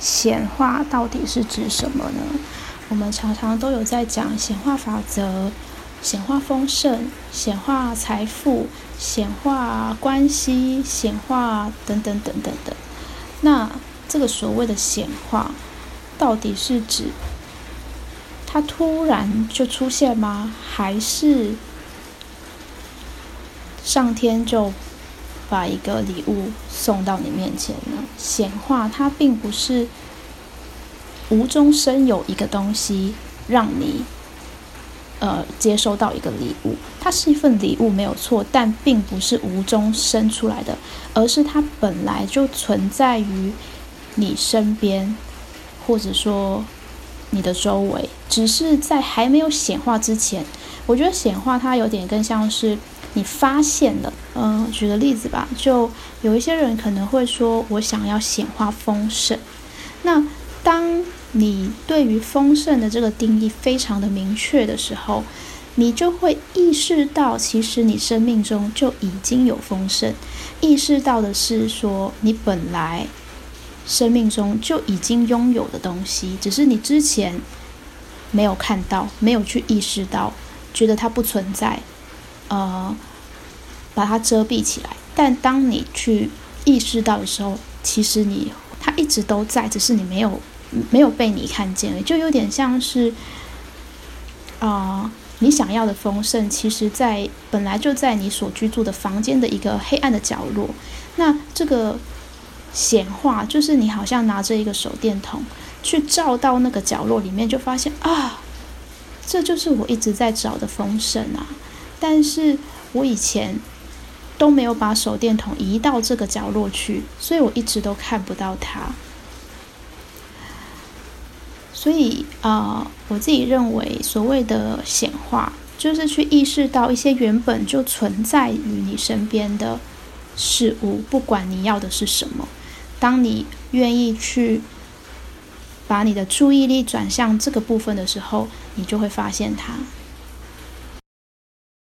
显化到底是指什么呢？我们常常都有在讲显化法则、显化丰盛、显化财富、显化关系、显化等等等等的。那这个所谓的显化，到底是指它突然就出现吗？还是上天就？把一个礼物送到你面前呢？显化它并不是无中生有一个东西让你呃接收到一个礼物，它是一份礼物没有错，但并不是无中生出来的，而是它本来就存在于你身边，或者说你的周围，只是在还没有显化之前，我觉得显化它有点更像是。你发现了，嗯，举个例子吧，就有一些人可能会说，我想要显化丰盛。那当你对于丰盛的这个定义非常的明确的时候，你就会意识到，其实你生命中就已经有丰盛。意识到的是说，你本来生命中就已经拥有的东西，只是你之前没有看到，没有去意识到，觉得它不存在。呃，把它遮蔽起来。但当你去意识到的时候，其实你它一直都在，只是你没有没有被你看见而已。就有点像是，啊，你想要的丰盛，其实在本来就在你所居住的房间的一个黑暗的角落。那这个显化，就是你好像拿着一个手电筒去照到那个角落里面，就发现啊，这就是我一直在找的丰盛啊。但是我以前都没有把手电筒移到这个角落去，所以我一直都看不到它。所以啊，我自己认为，所谓的显化，就是去意识到一些原本就存在于你身边的事物，不管你要的是什么。当你愿意去把你的注意力转向这个部分的时候，你就会发现它。